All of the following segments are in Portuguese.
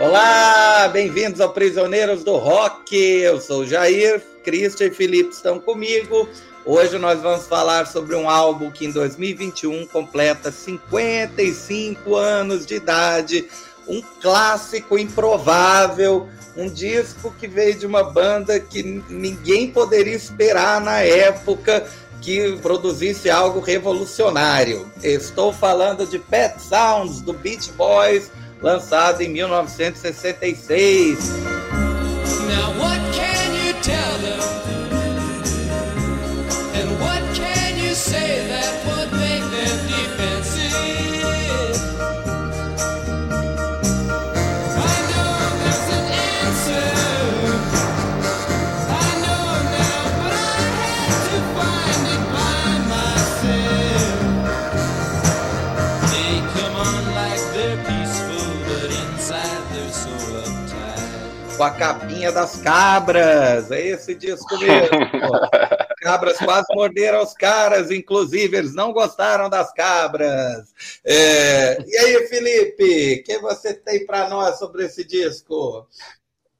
Olá, bem-vindos ao Prisioneiros do Rock. Eu sou Jair, Cristian e Felipe estão comigo. Hoje nós vamos falar sobre um álbum que em 2021 completa 55 anos de idade, um clássico improvável, um disco que veio de uma banda que ninguém poderia esperar na época que produzisse algo revolucionário. Estou falando de Pet Sounds do Beach Boys, lançado em 1966. Now what can you tell them? Com a capinha das cabras, é esse disco mesmo. cabras quase morderam os caras, inclusive eles não gostaram das cabras. É, e aí, Felipe, o que você tem para nós sobre esse disco?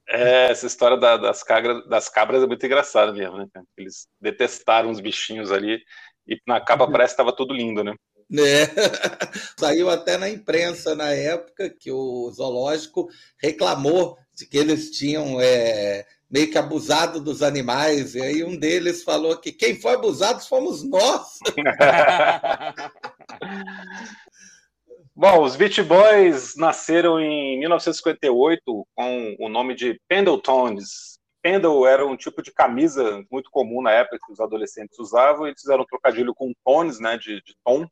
É, essa história da, das, cabras, das cabras é muito engraçada mesmo, né? Eles detestaram os bichinhos ali e na capa parece que estava tudo lindo, né? É. Saiu até na imprensa na época que o zoológico reclamou de que eles tinham é, meio que abusado dos animais, e aí um deles falou que quem foi abusado fomos nós. Bom, os Beach Boys nasceram em 1958 com o nome de Pendletons. Pendle era um tipo de camisa muito comum na época que os adolescentes usavam, e eles fizeram um trocadilho com tones, né, de, de tom,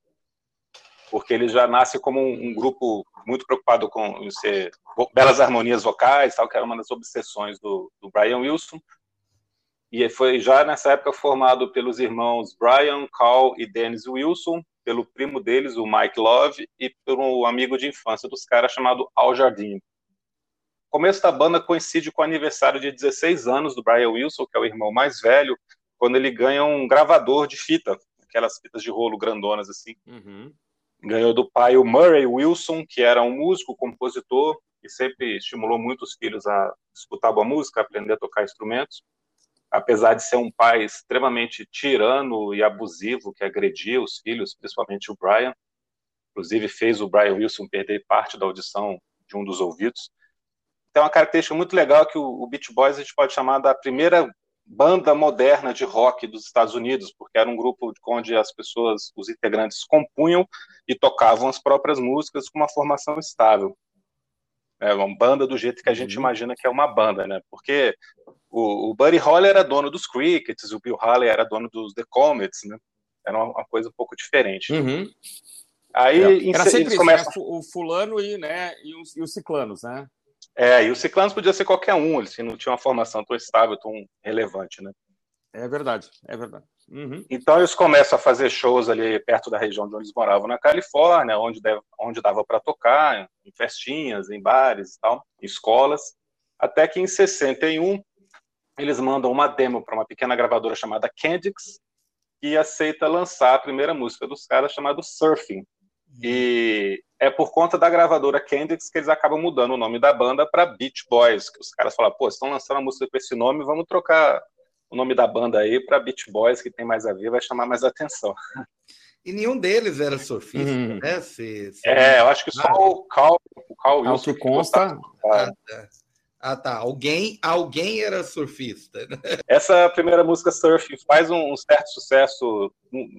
porque ele já nasce como um, um, grupo muito preocupado com ser belas harmonias vocais, tal, que era uma das obsessões do, do, Brian Wilson. E foi já nessa época formado pelos irmãos Brian, Carl e Dennis Wilson, pelo primo deles, o Mike Love, e por um amigo de infância dos caras chamado Al Jardim. O começo da banda coincide com o aniversário de 16 anos do Brian Wilson, que é o irmão mais velho, quando ele ganha um gravador de fita, aquelas fitas de rolo grandonas assim. Uhum ganhou do pai o Murray Wilson, que era um músico, compositor, e sempre estimulou muito os filhos a escutar boa música, aprender a tocar instrumentos. Apesar de ser um pai extremamente tirano e abusivo, que agredia os filhos, principalmente o Brian, inclusive fez o Brian Wilson perder parte da audição de um dos ouvidos. Tem uma característica muito legal que o Beach Boys a gente pode chamar da primeira banda moderna de rock dos Estados Unidos, porque era um grupo onde as pessoas, os integrantes, compunham e tocavam as próprias músicas com uma formação estável. É uma banda do jeito que a gente uhum. imagina que é uma banda, né? Porque o, o Buddy Holly era dono dos Crickets, o Bill Haley era dono dos The Comets, né? Era uma, uma coisa um pouco diferente. Uhum. Aí é. era sempre isso, né? o fulano e, né, e, os, e os ciclanos, né? É, e o Ciclanos podia ser qualquer um, eles não tinham uma formação tão estável, tão relevante, né? É verdade, é verdade. Uhum. Então eles começam a fazer shows ali perto da região onde eles moravam, na Califórnia, onde, deve, onde dava para tocar, em festinhas, em bares e tal, em escolas, até que em 61 eles mandam uma demo para uma pequena gravadora chamada Candix, que aceita lançar a primeira música dos caras chamada Surfing. E é por conta da gravadora Kendricks que eles acabam mudando o nome da banda para Beach Boys, que os caras falam, pô, estão lançando a música com esse nome, vamos trocar o nome da banda aí para Beach Boys, que tem mais a ver, vai chamar mais atenção. E nenhum deles era surfista, hum. né? Se, se... É, eu acho que só ah. o Cal, o Cal Wilson. que consta. Ah, tá. Alguém, alguém era surfista. Né? Essa primeira música, Surfing, faz um, um certo sucesso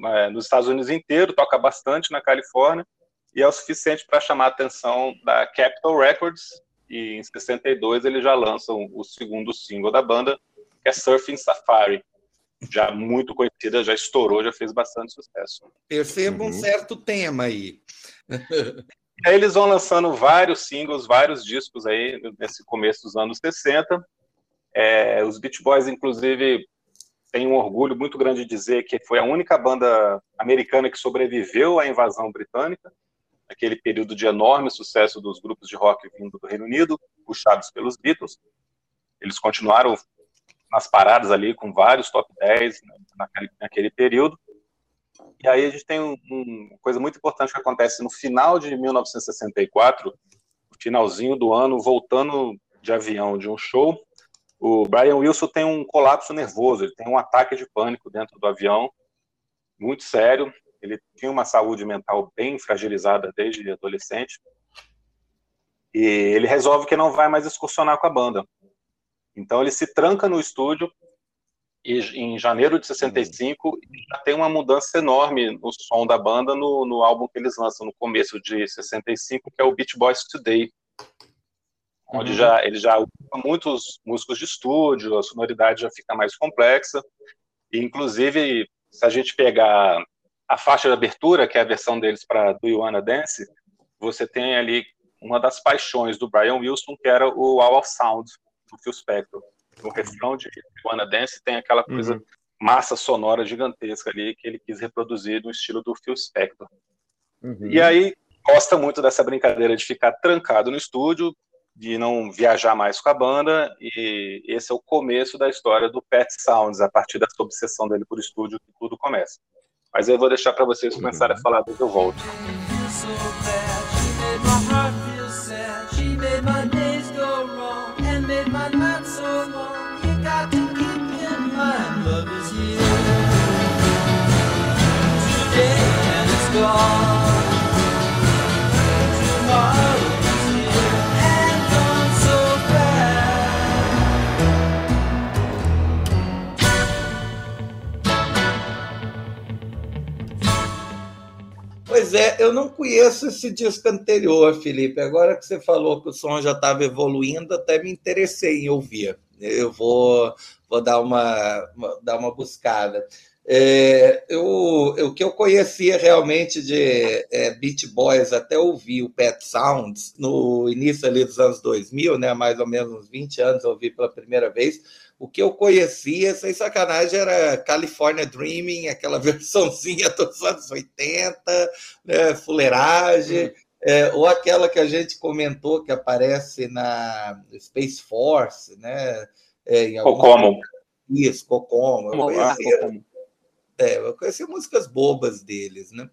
é, nos Estados Unidos inteiro, toca bastante na Califórnia e é o suficiente para chamar a atenção da Capitol Records. E em 62 eles já lançam o segundo single da banda, que é Surfing Safari. Já muito conhecida, já estourou, já fez bastante sucesso. Percebo uhum. um certo tema aí. aí eles vão lançando vários singles, vários discos aí nesse começo dos anos 60. É, os Beach Boys, inclusive, têm um orgulho muito grande de dizer que foi a única banda americana que sobreviveu à invasão britânica aquele período de enorme sucesso dos grupos de rock vindo do Reino Unido, puxados pelos Beatles. Eles continuaram nas paradas ali com vários top 10 naquele, naquele período. E aí a gente tem uma um, coisa muito importante que acontece no final de 1964. finalzinho do ano, voltando de avião de um show, o Brian Wilson tem um colapso nervoso, ele tem um ataque de pânico dentro do avião, muito sério. Ele tinha uma saúde mental bem fragilizada desde adolescente. E ele resolve que não vai mais excursionar com a banda. Então ele se tranca no estúdio em janeiro de 65 já tem uma mudança enorme no som da banda no, no álbum que eles lançam no começo de 65, que é o Beach Boys Today, onde uhum. já ele já usa muitos músicos de estúdio, a sonoridade já fica mais complexa. E, inclusive, se a gente pegar a faixa de abertura, que é a versão deles para Do You Wanna Dance, você tem ali uma das paixões do Brian Wilson, que era o Wall of Sound, do Phil Spector. No refrão de Wanna Dance tem aquela coisa uhum. massa sonora gigantesca ali que ele quis reproduzir no estilo do Phil Spector. Uhum. E aí, gosta muito dessa brincadeira de ficar trancado no estúdio, de não viajar mais com a banda, e esse é o começo da história do Pet Sounds, a partir dessa obsessão dele por estúdio que tudo começa. Mas eu vou deixar para vocês começarem a falar depois eu volto. Pois é, eu não conheço esse disco anterior, Felipe. Agora que você falou que o som já estava evoluindo, até me interessei em ouvir. Eu vou, vou dar, uma, dar uma buscada. É, eu, o que eu conhecia realmente de é, Beat Boys, até ouvi o Pet Sounds no início ali dos anos 2000, né, mais ou menos uns 20 anos, eu ouvi pela primeira vez o que eu conhecia, sem sacanagem, era California Dreaming, aquela versãozinha dos anos 80, né, fuleiragem, hum. é, ou aquela que a gente comentou que aparece na Space Force, né? É, em Cocomo. Isso, Cocomo. Eu conhecia, é, eu conhecia músicas bobas deles, né?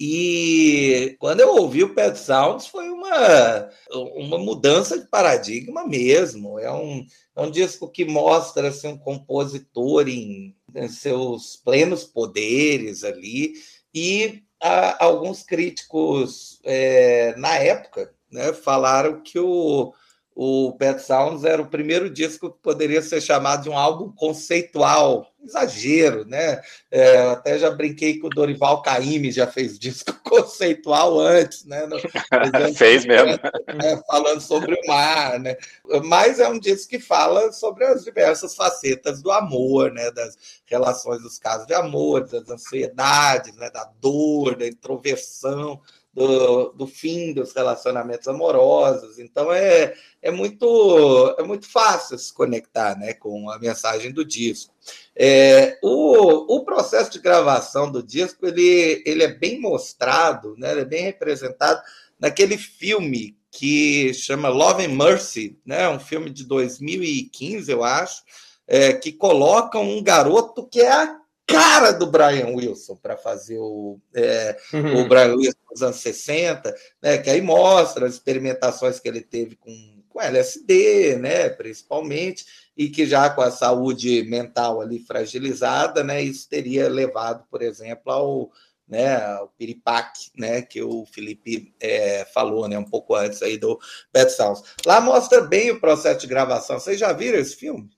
E quando eu ouvi o Pet Sounds foi uma, uma mudança de paradigma mesmo. É um, é um disco que mostra assim, um compositor em, em seus plenos poderes ali. E a, alguns críticos é, na época né, falaram que o, o Pet Sounds era o primeiro disco que poderia ser chamado de um álbum conceitual. Exagero, né? É, até já brinquei que o Dorival Caymmi já fez disco conceitual antes, né? fez mesmo. Né? Falando sobre o mar, né? Mas é um disco que fala sobre as diversas facetas do amor, né? Das relações dos casos de amor, das ansiedades, né? da dor, da introversão do, do fim dos relacionamentos amorosos. Então é, é, muito, é muito fácil se conectar né, com a mensagem do disco. É, o, o processo de gravação do disco ele, ele é bem mostrado, né, ele é bem representado naquele filme que chama Love and Mercy, né, um filme de 2015, eu acho, é, que coloca um garoto que é a cara do Brian Wilson para fazer o, é, uhum. o Brian Wilson nos anos 60, né, que aí mostra as experimentações que ele teve com, com LSD, né, principalmente, e que já com a saúde mental ali fragilizada, né, isso teria levado, por exemplo, ao né, o piripaque, né, que o Felipe é, falou, né, um pouco antes aí do Pet Sounds. Lá mostra bem o processo de gravação. Vocês já viram esse filme?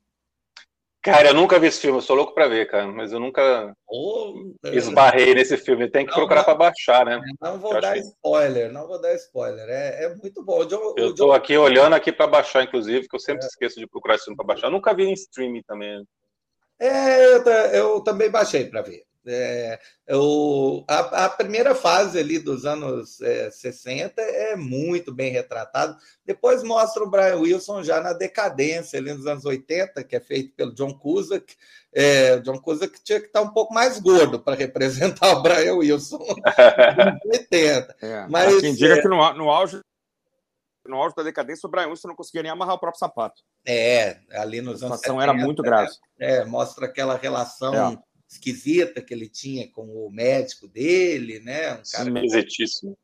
Cara, eu nunca vi esse filme, eu sou louco pra ver, cara, mas eu nunca oh, esbarrei nesse filme. Tem que não, procurar para baixar, né? Não vou dar spoiler, que... não vou dar spoiler. É, é muito bom. John, eu estou John... aqui olhando aqui para baixar, inclusive, que eu sempre é. esqueço de procurar esse filme para baixar. Eu nunca vi em streaming também. É, eu, eu também baixei para ver. É, eu, a, a, primeira fase ali dos anos é, 60 é muito bem retratado. Depois mostra o Brian Wilson já na decadência ali nos anos 80, que é feito pelo John Cusack. É, John Cusack tinha que estar um pouco mais gordo para representar o Brian Wilson nos 80. É, Mas, quem diga é que no, no auge no auge da decadência, o Brian Wilson não conseguia nem amarrar o próprio sapato. É, ali nos anos 70. A situação era muito grave. É, mostra aquela relação é esquisita que ele tinha com o médico dele, né? Um cara esquisitíssimo.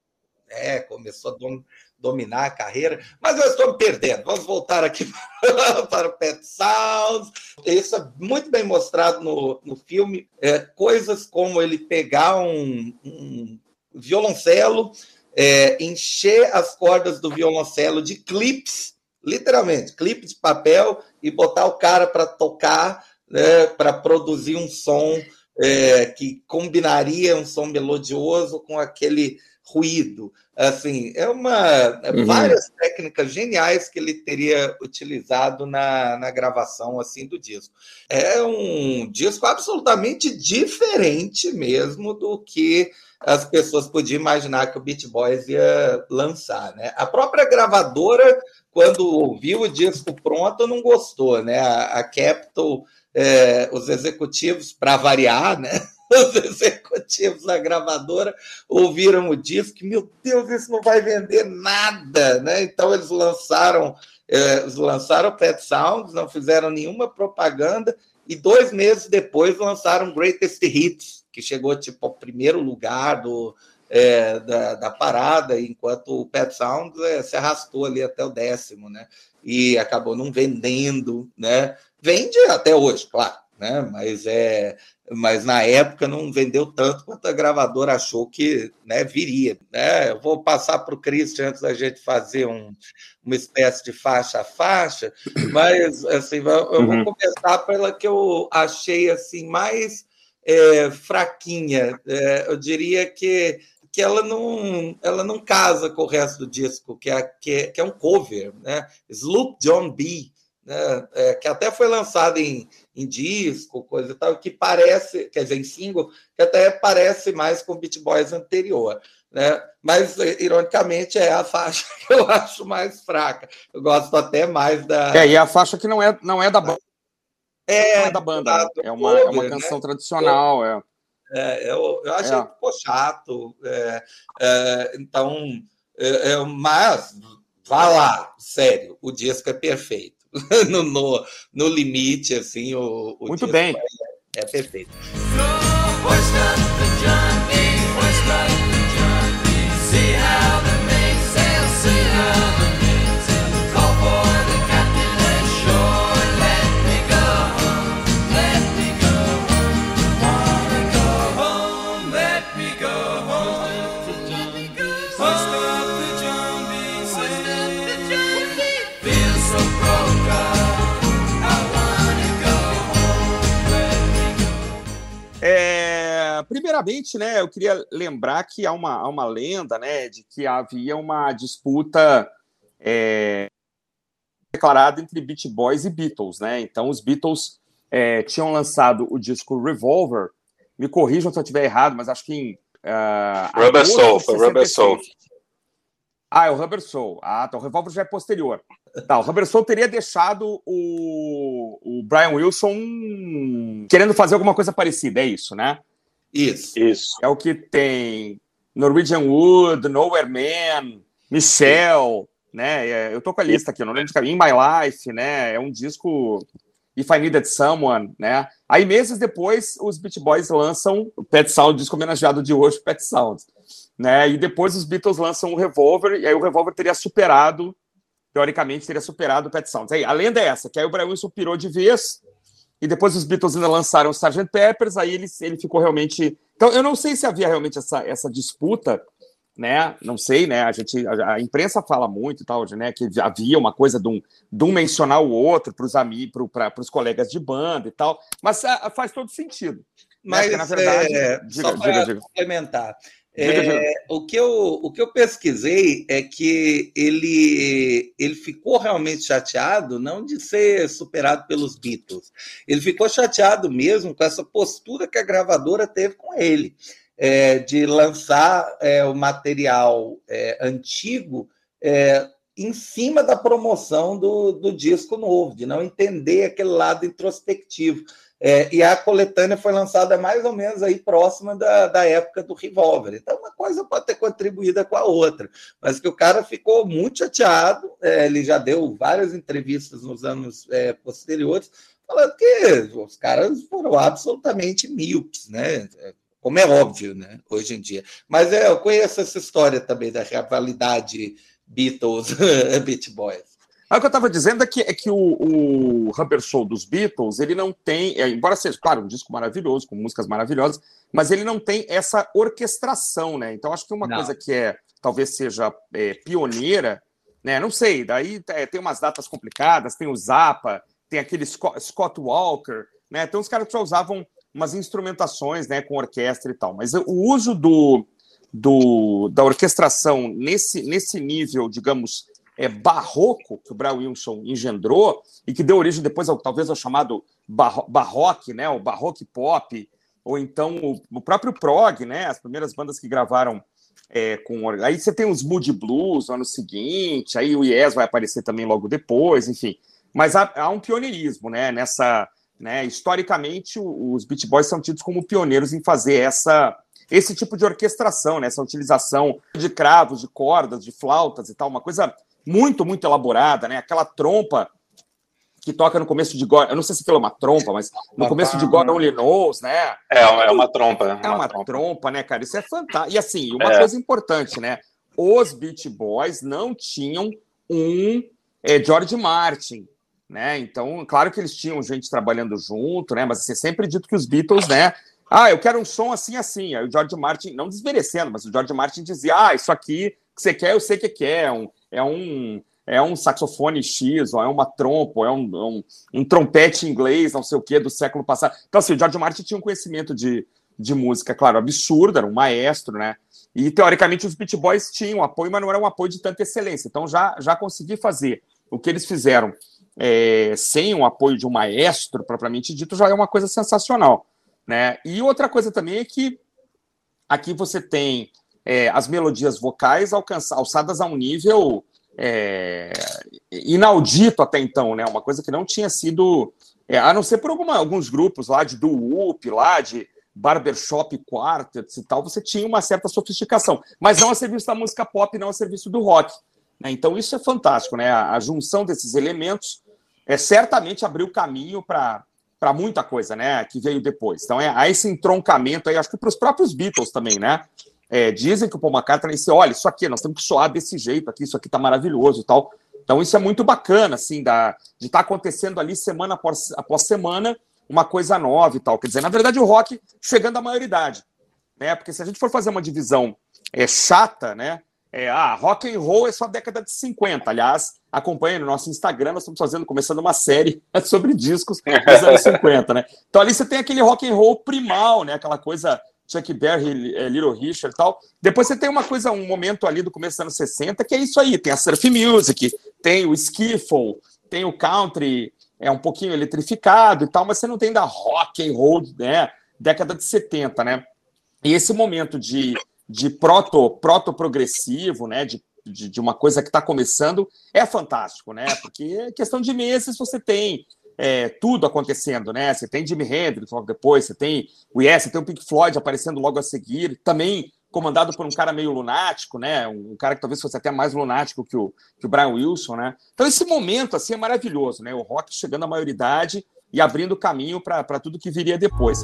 é, começou a dom, dominar a carreira, mas eu estou me perdendo. Vamos voltar aqui para o Pet Sounds. Isso é muito bem mostrado no, no filme. É, coisas como ele pegar um, um violoncelo, é, encher as cordas do violoncelo de clips, literalmente, clipe de papel, e botar o cara para tocar, né, para produzir um som é, que combinaria um som melodioso com aquele ruído. Assim, é uma é uhum. várias técnicas geniais que ele teria utilizado na, na gravação assim do disco. É um disco absolutamente diferente mesmo do que as pessoas podiam imaginar que o Beat Boys ia lançar, né? A própria gravadora, quando ouviu o disco pronto, não gostou, né? A, a Capitol, é, os executivos, para variar, né? os executivos da gravadora ouviram o disco, meu Deus, isso não vai vender nada, né? Então eles lançaram, eh, eles lançaram Pet Sounds, não fizeram nenhuma propaganda e dois meses depois lançaram Greatest Hits, que chegou tipo ao primeiro lugar do é, da, da, parada, enquanto o Pet Sounds é, se arrastou ali até o décimo, né? E acabou não vendendo, né? Vende até hoje, claro, né? Mas é, mas na época não vendeu tanto quanto a gravadora achou que né, viria. Né? Eu vou passar para o Christian antes da gente fazer um, uma espécie de faixa a faixa, mas assim, eu uhum. vou começar pela que eu achei assim mais é, fraquinha. É, eu diria que que ela não, ela não casa com o resto do disco, que é, que é, que é um cover, né? Sloop John B né, é, que até foi lançado em, em disco, coisa e tal, que parece, quer dizer, em single, que até parece mais com o Beat Boys anterior. Né? Mas, ironicamente, é a faixa que eu acho mais fraca. Eu gosto até mais da. É, e a faixa que não é, não é da banda. É, não é da banda, né? é, uma, é uma né? canção né? tradicional. É. É, eu, eu achei é. que ficou chato. É, é, então, é, é, mas vá lá, sério, o disco é perfeito. no, no, no, limite, assim, o, o Muito bem. É, é perfeito. Primeiramente, né, eu queria lembrar que há uma, há uma lenda, né, de que havia uma disputa é, declarada entre Beach Boys e Beatles, né? Então, os Beatles é, tinham lançado o disco Revolver. Me corrijam se eu estiver errado, mas acho que em uh, Rubber Soul, foi Rubber Soul. Ah, é o Rubber Soul. Ah, tá. O Revolver já é posterior. Tá, o Rubber Soul teria deixado o, o Brian Wilson querendo fazer alguma coisa parecida, é isso, né? Isso. Isso. É o que tem Norwegian Wood, Nowhere Man, Michelle, né? É, eu tô com a lista aqui, não lembro de caminho. In My Life, né? É um disco. If I Needed Someone, né? Aí, meses depois, os Beat Boys lançam o Pet Sound, disco homenageado de hoje, Pet Sound. Né? E depois os Beatles lançam o Revolver, e aí o Revolver teria superado, teoricamente, teria superado o Pet Sounds. Aí, a lenda é essa, que aí o Brian Wilson pirou de vez, e depois os Beatles ainda lançaram o Sgt. Peppers, aí ele, ele ficou realmente. Então, eu não sei se havia realmente essa, essa disputa, né? Não sei, né? A gente, a, a imprensa fala muito e tal, né? Que havia uma coisa de um, de um mencionar o outro para os amigos, para os colegas de banda e tal, mas a, ah, faz todo sentido. Né? Mas, né? Porque, na verdade, é, diga, só para complementar, é, o, que eu, o que eu pesquisei é que ele, ele ficou realmente chateado, não de ser superado pelos Beatles, ele ficou chateado mesmo com essa postura que a gravadora teve com ele, é, de lançar é, o material é, antigo é, em cima da promoção do, do disco novo, de não entender aquele lado introspectivo. É, e a coletânea foi lançada mais ou menos aí próxima da, da época do Revolver. Então, uma coisa pode ter contribuído com a outra, mas que o cara ficou muito chateado. É, ele já deu várias entrevistas nos anos é, posteriores, falando que os caras foram absolutamente míopes, né? como é óbvio, né, hoje em dia. Mas é, eu conheço essa história também da rivalidade Beatles-Beat Boys. O que eu estava dizendo é que, é que o, o Rubber Soul dos Beatles, ele não tem, é, embora seja, claro, um disco maravilhoso, com músicas maravilhosas, mas ele não tem essa orquestração, né? Então, acho que uma não. coisa que é, talvez seja é, pioneira, né? Não sei, daí é, tem umas datas complicadas, tem o Zappa, tem aquele Scott Walker, né? Então, os caras já usavam umas instrumentações, né, com orquestra e tal, mas o uso do, do, da orquestração nesse, nesse nível, digamos, é, barroco que o Brian Wilson engendrou e que deu origem depois ao, talvez ao chamado barro, barroque, né, o barroque pop, ou então o, o, próprio prog, né, as primeiras bandas que gravaram é, com aí você tem os Moody Blues no ano seguinte, aí o Yes vai aparecer também logo depois, enfim, mas há, há um pioneirismo, né, nessa, né, historicamente os Beat Boys são tidos como pioneiros em fazer essa esse tipo de orquestração, né? essa utilização de cravos, de cordas, de flautas e tal, uma coisa muito, muito elaborada, né? Aquela trompa que toca no começo de God, eu não sei se aquilo é uma trompa, mas no começo de God Only Knows, né? É, é uma trompa. É uma, uma trompa. trompa. né, cara? Isso é fantástico. E assim, uma é. coisa importante, né? Os Beach Boys não tinham um é, George Martin, né? Então, claro que eles tinham gente trabalhando junto, né? Mas assim, é sempre dito que os Beatles, né? Ah, eu quero um som assim, assim. Aí o George Martin, não desmerecendo, mas o George Martin dizia: Ah, isso aqui que você quer, eu sei que quer. É um, é um, é um saxofone X, ou é uma trompa, ou é um, é um, um, trompete inglês, não sei o que, do século passado. Então, assim, o George Martin tinha um conhecimento de, de música, claro, absurdo, era um maestro, né? E, teoricamente, os Beat Boys tinham apoio, mas não era um apoio de tanta excelência. Então, já, já consegui fazer o que eles fizeram é, sem o apoio de um maestro, propriamente dito, já é uma coisa sensacional. Né? E outra coisa também é que aqui você tem é, as melodias vocais alçadas a um nível é, inaudito até então, né? Uma coisa que não tinha sido, é, a não ser por alguma, alguns grupos lá de do-whoop, lá de barbershop quartets e tal, você tinha uma certa sofisticação, mas não a serviço da música pop, não a serviço do rock. Né? Então isso é fantástico, né? A, a junção desses elementos é certamente abriu caminho para para muita coisa, né, que veio depois. Então, é, há esse entroncamento aí, acho que para os próprios Beatles também, né? É, dizem que o Paul McCartney disse, olha, isso aqui, nós temos que soar desse jeito aqui, isso aqui tá maravilhoso e tal. Então, isso é muito bacana, assim, da, de estar tá acontecendo ali semana após, após semana uma coisa nova e tal. Quer dizer, na verdade, o rock chegando à maioridade, né? Porque se a gente for fazer uma divisão é, chata, né? É, ah, rock and roll é só década de 50. Aliás, acompanhe no nosso Instagram, nós estamos fazendo, começando uma série sobre discos dos anos 50, né? Então ali você tem aquele rock and roll primal, né? Aquela coisa Chuck Berry, é, Little Richard e tal. Depois você tem uma coisa, um momento ali do começo dos anos 60, que é isso aí, tem a surf music, tem o skiffle, tem o country, é um pouquinho eletrificado e tal, mas você não tem da rock and roll, né? Década de 70, né? E esse momento de, de proto, proto progressivo, né? De de, de uma coisa que está começando é fantástico, né? Porque é questão de meses você tem é, tudo acontecendo, né? Você tem Jimi Hendrix logo depois, você tem o Yes, você tem o Pink Floyd aparecendo logo a seguir, também comandado por um cara meio lunático, né? Um cara que talvez fosse até mais lunático que o, que o Brian Wilson, né? Então esse momento assim é maravilhoso, né? O rock chegando à maioridade e abrindo caminho para tudo que viria depois.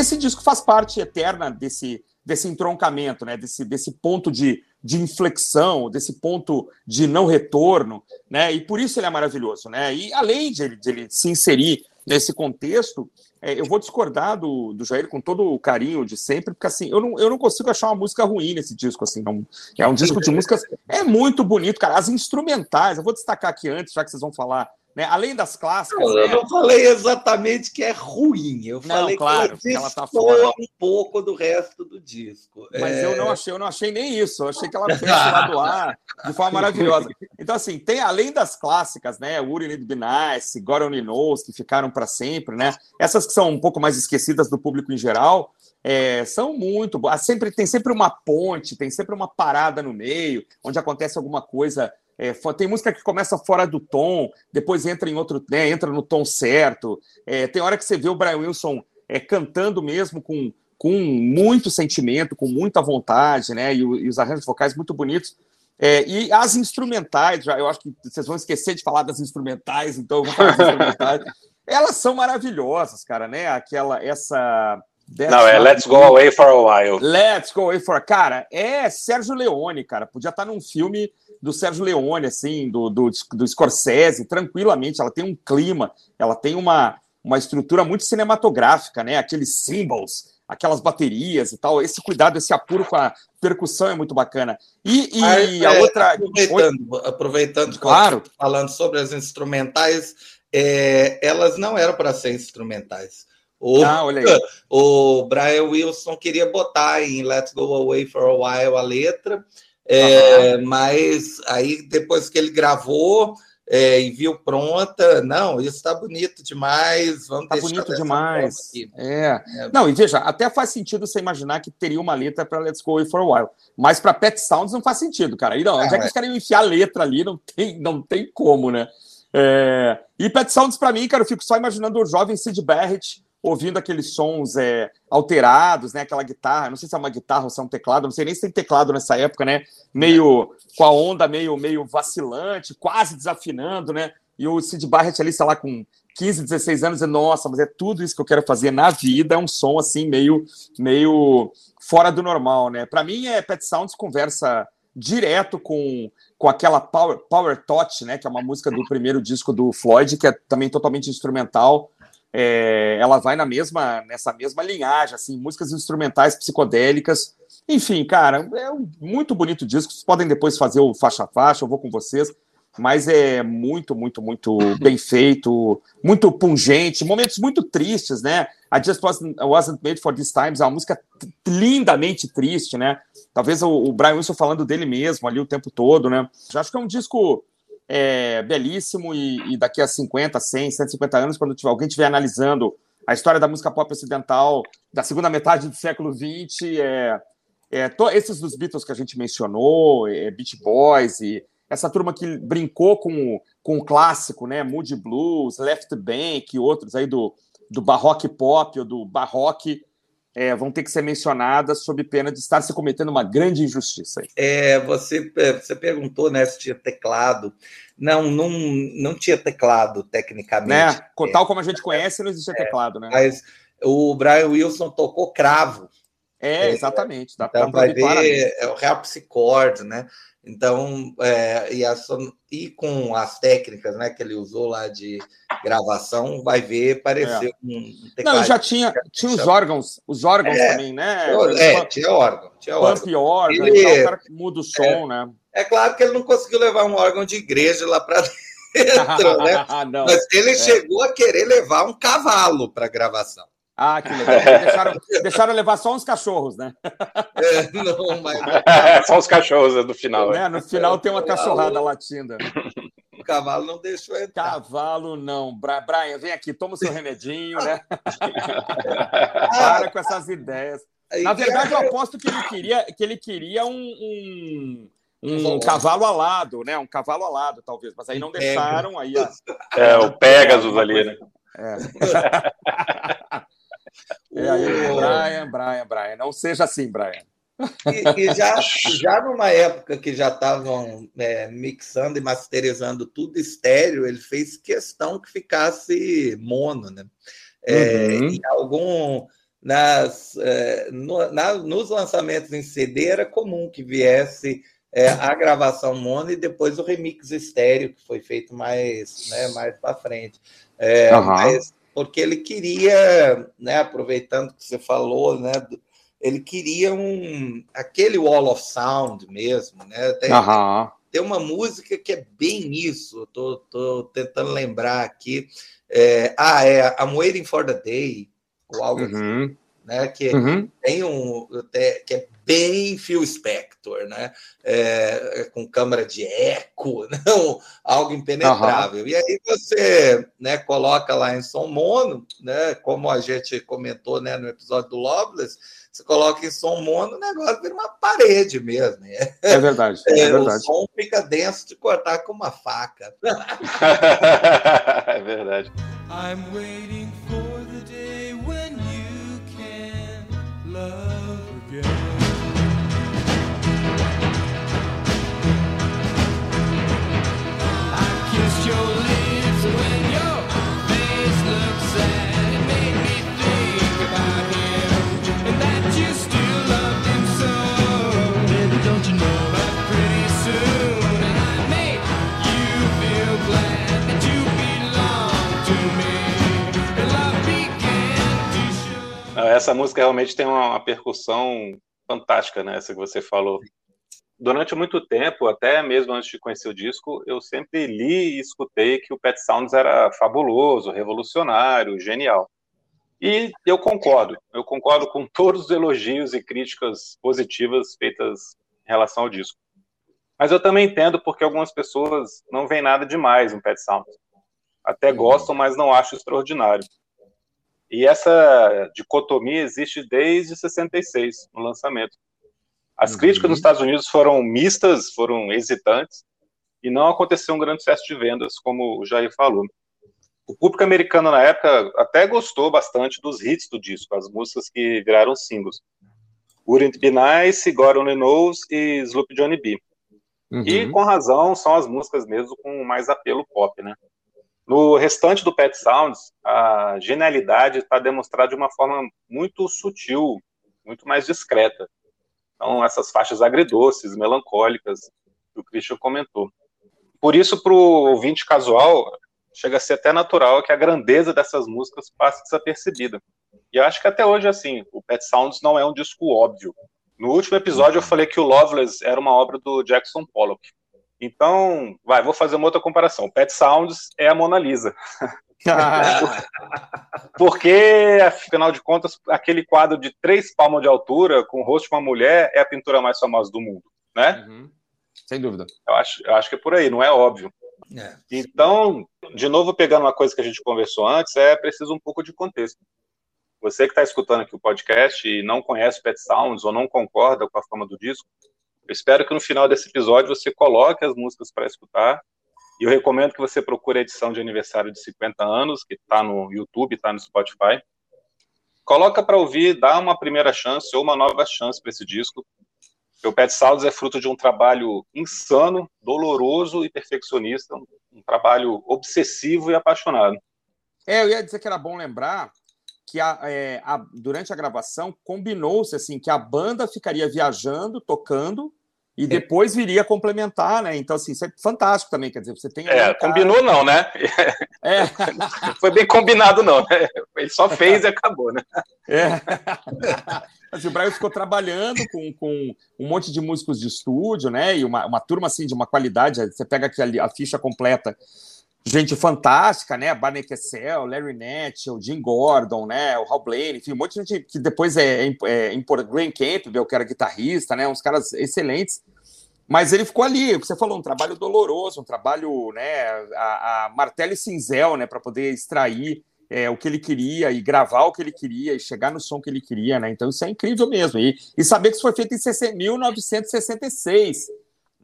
Esse disco faz parte eterna desse, desse entroncamento, né? desse, desse ponto de, de inflexão, desse ponto de não retorno, né? e por isso ele é maravilhoso. Né? E além de ele, de ele se inserir nesse contexto, é, eu vou discordar do, do Jair com todo o carinho de sempre, porque assim, eu não, eu não consigo achar uma música ruim nesse disco, assim, não, é um disco de músicas, é muito bonito, cara, as instrumentais, eu vou destacar aqui antes, já que vocês vão falar né? Além das clássicas. Não, né? Eu não falei exatamente que é ruim. Eu não, falei claro, que ela, tá fora. um pouco do resto do disco. Mas é... eu não achei, eu não achei nem isso. Eu achei que ela fez lado A de forma maravilhosa. Então, assim, tem além das clássicas, né? Uri Need Be Nice, God Only Knows, que ficaram para sempre, né? Essas que são um pouco mais esquecidas do público em geral. é, são muito boas. Sempre, tem sempre uma ponte, tem sempre uma parada no meio, onde acontece alguma coisa. É, tem música que começa fora do tom, depois entra em outro, né, entra no tom certo. É, tem hora que você vê o Brian Wilson é, cantando mesmo com, com muito sentimento, com muita vontade, né? E, e os arranjos vocais muito bonitos. É, e as instrumentais, já, eu acho que vocês vão esquecer de falar das instrumentais, então eu vou falar das instrumentais. Elas são maravilhosas, cara, né? Aquela, essa. Não, é Let's Go Away for a While. Let's Go Away for a... Cara, é Sérgio Leone, cara. Podia estar num filme do Sérgio Leone, assim, do, do, do Scorsese, tranquilamente. Ela tem um clima, ela tem uma, uma estrutura muito cinematográfica, né? Aqueles symbols, aquelas baterias e tal. Esse cuidado, esse apuro com a percussão é muito bacana. E, e a é, outra. Aproveitando, aproveitando claro. falando sobre as instrumentais, é, elas não eram para ser instrumentais. O, ah, o Brian Wilson queria botar em Let's Go Away for a While a letra, é, uhum. mas aí depois que ele gravou é, e viu pronta, não, isso está bonito demais, vamos tá bonito demais. É. é. Não, e veja, até faz sentido você imaginar que teria uma letra para Let's Go Away for a While, mas para Pet Sounds não faz sentido, cara. E não, onde é que é. eles querem enfiar a letra ali? Não tem, não tem como, né? É... E Pet Sounds, para mim, cara, eu fico só imaginando o jovem Sid Barrett ouvindo aqueles sons é, alterados, né? Aquela guitarra, não sei se é uma guitarra ou se é um teclado, não sei nem se tem teclado nessa época, né? Meio com a onda meio, meio vacilante, quase desafinando, né? E o Sid Barrett ali, sei lá, com 15, 16 anos, e nossa, mas é tudo isso que eu quero fazer na vida, é um som assim meio, meio fora do normal, né? Para mim, é Pet Sounds conversa direto com, com aquela Power, Power Touch, né, que é uma música do primeiro disco do Floyd, que é também totalmente instrumental. É, ela vai na mesma nessa mesma linhagem, assim, músicas instrumentais psicodélicas. Enfim, cara, é um muito bonito disco. Vocês podem depois fazer o faixa a faixa, eu vou com vocês mas é muito, muito, muito bem feito, muito pungente, momentos muito tristes, né? I Just Wasn't, wasn't Made for These Times é uma música lindamente triste, né? Talvez o, o, Brian Wilson falando dele mesmo ali o tempo todo, né? Já acho que é um disco é, belíssimo e, e, daqui a 50, 100, 150 anos, quando tiver, alguém estiver analisando a história da música pop ocidental da segunda metade do século XX, é, é, to, esses dos Beatles que a gente mencionou, é, Beach Boys e essa turma que brincou com, com o clássico, né? Moody Blues, Left Bank e outros aí do, do barroque pop ou do barroque é, vão ter que ser mencionadas sob pena de estar se cometendo uma grande injustiça. É, você, é, você perguntou né, se tinha teclado. Não, não, não tinha teclado, tecnicamente. Né? Tal como a gente conhece, não existia é, teclado, né? Mas o Brian Wilson tocou cravo. É, exatamente. Dá então vai ver é o harpsichord, né? Então, é, e, a, e, com as técnicas né, que ele usou lá de gravação, vai ver, pareceu é. um, teclado. Não, já tinha, tinha os órgãos, os órgãos é, também, né? É, tinha órgão. Tinha Pump órgão, ele, então o cara muda o som, é, né? É claro que ele não conseguiu levar um órgão de igreja lá para dentro, né? Mas ele é. chegou a querer levar um cavalo para gravação. Ah, que legal. Deixaram, deixaram levar só uns cachorros, né? É, não, mas... É, só os cachorros no final. Né? No final tem uma cachorrada latindo. O cavalo não deixou entrar. Cavalo não. Brian, vem aqui, toma o seu remedinho, né? Para com essas ideias. Na verdade, eu aposto que ele queria, que ele queria um, um, um cavalo alado, né? Um cavalo alado, talvez, mas aí não deixaram. Aí, É, o Pegasus ali, né? É. É aí, Brian, Brian, Brian. Não seja assim, Brian. E, e já, já numa época que já estavam é, mixando e masterizando tudo estéreo, ele fez questão que ficasse mono, né? É, uhum. Em algum nas, é, no, na, nos lançamentos em CD era comum que viesse é, a gravação mono e depois o remix estéreo que foi feito mais né, mais para frente. Uhum. Mas porque ele queria, né, aproveitando que você falou, né, ele queria um aquele wall of sound mesmo, né? Tem, uhum. tem uma música que é bem isso. tô, tô tentando lembrar aqui. É, ah, é I'm Waiting for the Day, ou algo assim. uhum. assim. Né? Que uhum. tem um que é bem Phil Spector, né? É, é, com câmera de eco, não, algo impenetrável. Uhum. E aí você, né, coloca lá em som mono, né? Como a gente comentou, né, no episódio do Loveless, você coloca em som mono, o negócio vira uma parede mesmo. É, é verdade. É, é verdade. O som fica denso de cortar com uma faca. é verdade. I'm waiting for love again. Essa música realmente tem uma, uma, percussão fantástica, né? Essa que você falou. Durante muito tempo, até mesmo antes de conhecer o disco, eu sempre li e escutei que o Pet Sounds era fabuloso, revolucionário, genial. E eu concordo, eu concordo com todos os elogios e críticas positivas feitas em relação ao disco. Mas eu também entendo porque algumas pessoas não veem nada demais no Pet Sounds. Até gostam, mas não acham extraordinário. E essa dicotomia existe desde 66, no lançamento. As uhum. críticas nos Estados Unidos foram mistas, foram hesitantes, e não aconteceu um grande sucesso de vendas, como o Jair falou. O público americano na época até gostou bastante dos hits do disco, as músicas que viraram singles. Wouldn't Be Nice, God Only Knows e Sloop Johnny B. Uhum. E com razão são as músicas mesmo com mais apelo pop, né? No restante do Pet Sounds, a genialidade está demonstrada de uma forma muito sutil, muito mais discreta. Então, essas faixas agridoces, melancólicas, que o Christian comentou. Por isso, para o ouvinte casual, chega a ser até natural que a grandeza dessas músicas passe desapercebida. E eu acho que até hoje, assim, o Pet Sounds não é um disco óbvio. No último episódio, eu falei que o Loveless era uma obra do Jackson Pollock. Então, vai, vou fazer uma outra comparação. Pet Sounds é a Mona Lisa. Porque, afinal de contas, aquele quadro de três palmos de altura, com o rosto de uma mulher, é a pintura mais famosa do mundo, né? Uhum. Sem dúvida. Eu acho, eu acho que é por aí, não é óbvio. É. Então, de novo, pegando uma coisa que a gente conversou antes, é preciso um pouco de contexto. Você que está escutando aqui o podcast e não conhece Pet Sounds ou não concorda com a forma do disco, eu espero que no final desse episódio você coloque as músicas para escutar. E eu recomendo que você procure a edição de aniversário de 50 anos, que está no YouTube, está no Spotify. Coloca para ouvir, dá uma primeira chance ou uma nova chance para esse disco. O Pet Sounds é fruto de um trabalho insano, doloroso e perfeccionista, um trabalho obsessivo e apaixonado. É, eu ia dizer que era bom lembrar que a, é, a, durante a gravação combinou-se assim que a banda ficaria viajando, tocando, e depois viria complementar, né? Então, assim, isso é fantástico também, quer dizer, você tem... É, combinou não, né? É. Foi bem combinado não, né? Ele só fez e acabou, né? É. Assim, o Brian ficou trabalhando com, com um monte de músicos de estúdio, né? E uma, uma turma, assim, de uma qualidade, você pega aqui a, a ficha completa, gente fantástica, né? Barney Kessel, Larry Natchell, Jim Gordon, né? O Hal Blaine, enfim, um monte de gente que depois é, é, é Graham Campbell, que era guitarrista, né? Uns caras excelentes. Mas ele ficou ali, o que você falou, um trabalho doloroso, um trabalho, né? A, a martelo e cinzel, né? Para poder extrair é, o que ele queria e gravar o que ele queria e chegar no som que ele queria, né? Então isso é incrível mesmo. E, e saber que isso foi feito em 1966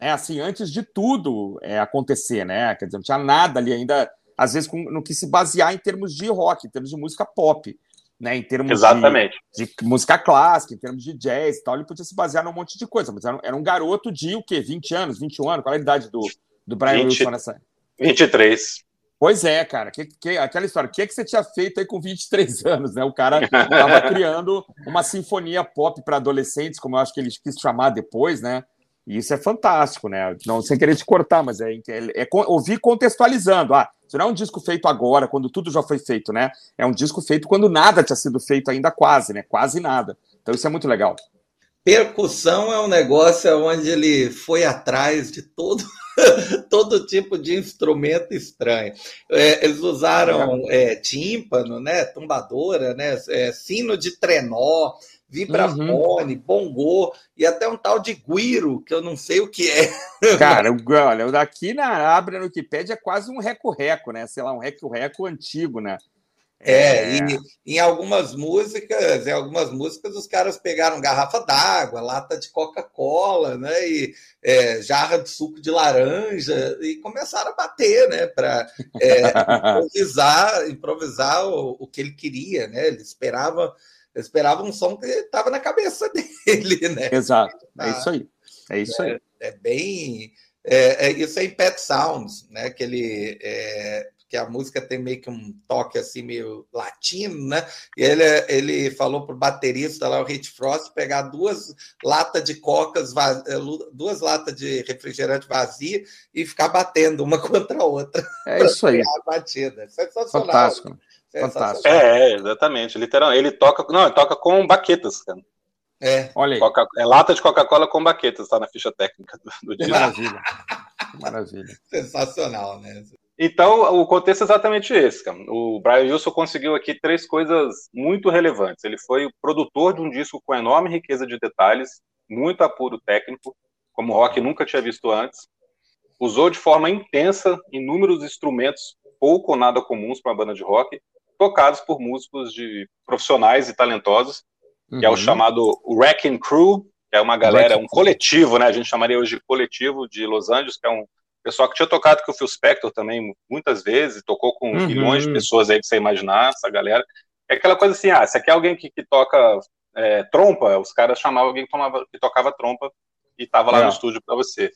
né? Assim, antes de tudo é, acontecer, né? Quer dizer, não tinha nada ali ainda, às vezes, com, no que se basear em termos de rock, em termos de música pop. Né, em termos. De, de, música clássica, em termos de jazz e tal, ele podia se basear num monte de coisa, mas era, era um garoto de o quê? 20 anos, 21 anos? Qual é a idade do, do Brian 20, Wilson nessa? 23. Pois é, cara, que, que, aquela história, o que, é que você tinha feito aí com 23 anos, né? O cara estava criando uma sinfonia pop para adolescentes, como eu acho que ele quis chamar depois, né? E isso é fantástico, né? Não sem querer te cortar, mas é, é, é, ouvir contextualizando. Ah, isso não é um disco feito agora, quando tudo já foi feito, né? É um disco feito quando nada tinha sido feito ainda, quase, né? Quase nada. Então isso é muito legal. Percussão é um negócio onde ele foi atrás de todo todo tipo de instrumento estranho. É, eles usaram é. é, tímpano, né, tumbadora, né, é, sino de trenó, vibrafone, uhum. bongô e até um tal de guiro, que eu não sei o que é. Cara, olha, daqui na abre no Wikipedia é quase um reco-reco, né? Sei lá, um reco-reco antigo, né? É, é. E, em algumas músicas, em algumas músicas, os caras pegaram garrafa d'água, lata de Coca-Cola, né? E é, jarra de suco de laranja e começaram a bater, né? Para é, improvisar, improvisar o, o, que ele queria, né? Ele esperava, esperava um som que estava na cabeça dele, né? Exato. É isso aí. É isso aí. É, é bem. É, é, isso é em Pet Sounds, né? Que ele é, que a música tem meio que um toque assim meio latino, né? E ele, ele falou pro baterista lá, o Hit Frost, pegar duas latas de cocas, eh, duas latas de refrigerante vazia e ficar batendo uma contra a outra. É isso aí. A batida. Sensacional. Fantástico. Fantástico. É, exatamente. Literalmente. Ele toca. Não, ele toca com baquetas, cara. É. Olha aí. Coca, é lata de Coca-Cola com baquetas, tá na ficha técnica do, do dia. Maravilha. Maravilha. Sensacional, né? Então, o contexto é exatamente esse, cara. O Brian Wilson conseguiu aqui três coisas muito relevantes. Ele foi o produtor de um disco com enorme riqueza de detalhes, muito apuro técnico, como o rock nunca tinha visto antes. Usou de forma intensa inúmeros instrumentos pouco ou nada comuns para uma banda de rock, tocados por músicos de profissionais e talentosos, uhum. que é o uhum. chamado Wrecking Crew, que é uma galera, um coletivo, né? A gente chamaria hoje de coletivo de Los Angeles, que é um pessoal que tinha tocado com o Phil Spector também muitas vezes, tocou com uhum. milhões de pessoas aí que você imaginar, essa galera. É aquela coisa assim, ah, se aqui é alguém que, que toca é, trompa, os caras chamavam alguém que, tomava, que tocava trompa e tava lá é. no estúdio para você.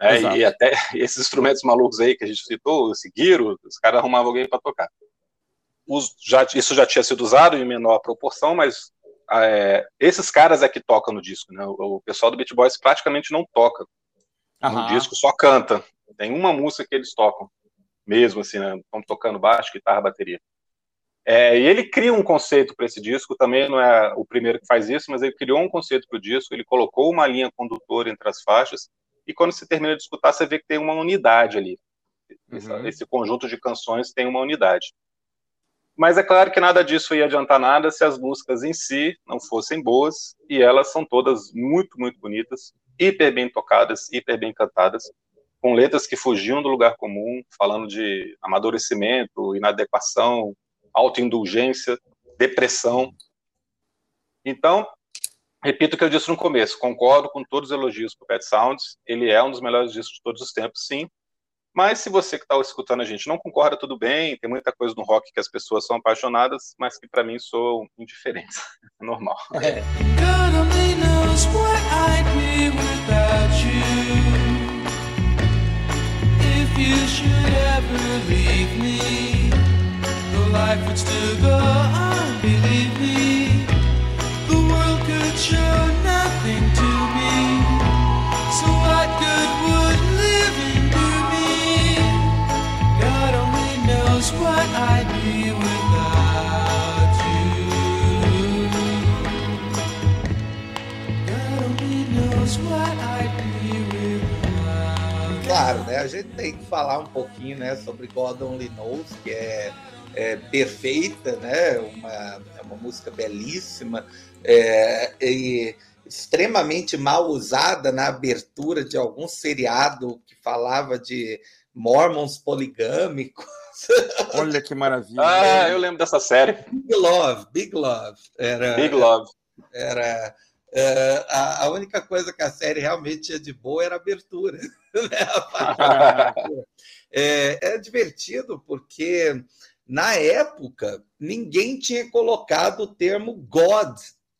É, e até esses instrumentos malucos aí que a gente citou, o Seguiro, os caras arrumavam alguém para tocar. Já, isso já tinha sido usado em menor proporção, mas é, esses caras é que tocam no disco, né? O, o pessoal do Beat Boys praticamente não toca uhum. no disco, só canta. Tem uma música que eles tocam, mesmo assim, né? Estão tocando baixo, guitarra, bateria. É, e ele cria um conceito para esse disco, também não é o primeiro que faz isso, mas ele criou um conceito para o disco, ele colocou uma linha condutora entre as faixas, e quando você termina de escutar, você vê que tem uma unidade ali. Uhum. Esse conjunto de canções tem uma unidade. Mas é claro que nada disso ia adiantar nada se as músicas em si não fossem boas, e elas são todas muito, muito bonitas, hiper bem tocadas, hiper bem cantadas com letras que fugiam do lugar comum, falando de amadurecimento, inadequação, autoindulgência, depressão. Então, repito o que eu disse no começo, concordo com todos os elogios para o Pet Sounds, ele é um dos melhores discos de todos os tempos, sim, mas se você que está escutando a gente não concorda, tudo bem, tem muita coisa no rock que as pessoas são apaixonadas, mas que para mim sou indiferente, é normal. É. né? A gente tem que falar um pouquinho, né, sobre God Only Knows, que é, é perfeita, né? Uma, é uma música belíssima é, e extremamente mal usada na abertura de algum seriado que falava de mormons poligâmicos. Olha que maravilha. Ah, eu lembro dessa série. Big Love, Big Love. Era, Big Love. Era a, a, única coisa que a série realmente tinha de boa era a abertura. Né? é, é divertido porque, na época, ninguém tinha colocado o termo God